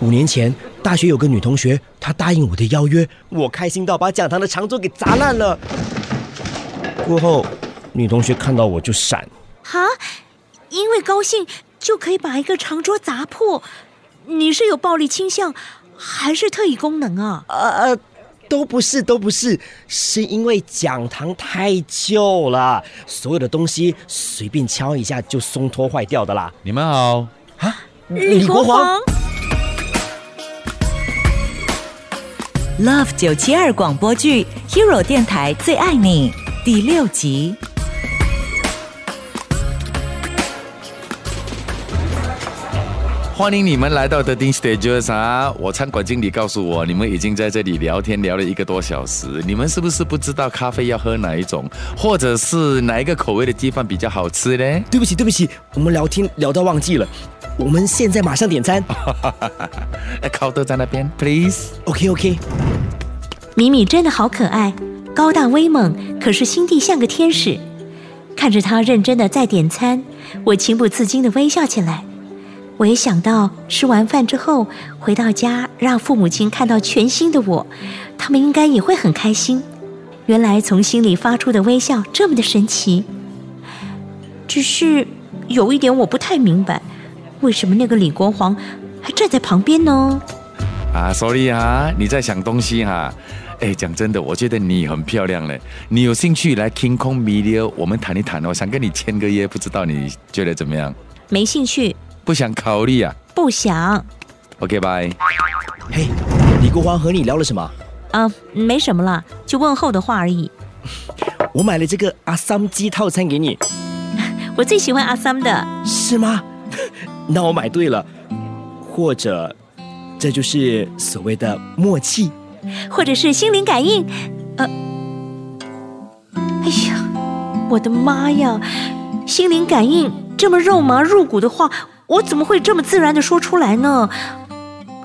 五年前，大学有个女同学，她答应我的邀约，我开心到把讲堂的长桌给砸烂了。过后，女同学看到我就闪。哈，因为高兴就可以把一个长桌砸破？你是有暴力倾向，还是特异功能啊？呃，都不是，都不是，是因为讲堂太旧了，所有的东西随便敲一下就松脱坏掉的啦。你们好，啊，李国煌。Love 九七二广播剧 Hero 电台最爱你第六集。欢迎你们来到 The d i n Stages 啊！我餐馆经理告诉我，你们已经在这里聊天聊了一个多小时。你们是不是不知道咖啡要喝哪一种，或者是哪一个口味的鸡饭比较好吃呢？对不起，对不起，我们聊天聊到忘记了。我们现在马上点餐。靠豆在那边，please。OK OK。米米真的好可爱，高大威猛，可是心地像个天使。看着他认真的在点餐，我情不自禁的微笑起来。我也想到吃完饭之后回到家，让父母亲看到全新的我，他们应该也会很开心。原来从心里发出的微笑这么的神奇。只是有一点我不太明白，为什么那个李国煌还站在旁边呢？啊，sorry 哈，你在想东西哈。哎，讲真的，我觉得你很漂亮嘞。你有兴趣来 King Kong Media，我们谈一谈哦。想跟你签个约，不知道你觉得怎么样？没兴趣，不想考虑啊不想。？OK，拜。嘿，李国华和你聊了什么？啊，没什么啦，就问候的话而已。我买了这个阿三鸡套餐给你，我最喜欢阿 Sam 的，是吗？那我买对了，或者这就是所谓的默契。或者是心灵感应。呃，哎呀，我的妈呀！心灵感应这么肉麻入骨的话，我怎么会这么自然的说出来呢？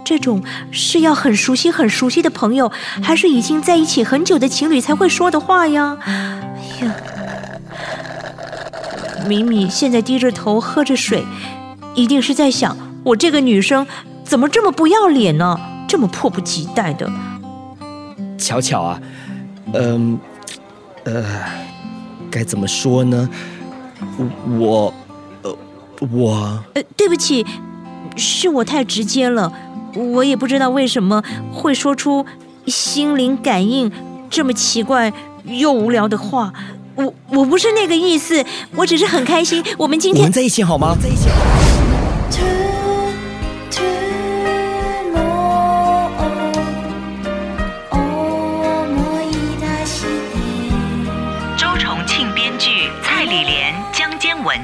这种是要很熟悉、很熟悉的朋友，还是已经在一起很久的情侣才会说的话呀？哎呀，米米现在低着头喝着水，一定是在想我这个女生怎么这么不要脸呢？这么迫不及待的。巧巧啊，嗯，呃，该怎么说呢？我，我，呃，对不起，是我太直接了，我也不知道为什么会说出心灵感应这么奇怪又无聊的话。我我不是那个意思，我只是很开心。我们今天我们在一起好吗？在一起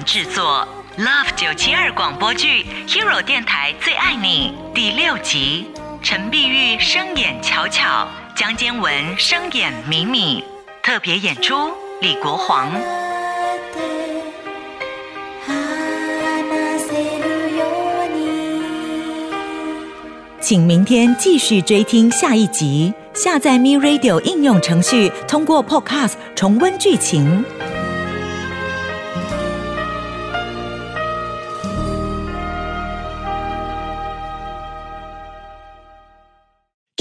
制作，Love 九七二广播剧 Hero 电台最爱你第六集，陈碧玉声演巧巧，江坚文声演米米，特别演出李国煌。请明天继续追听下一集。下载 Me Radio 应用程序，通过 Podcast 重温剧情。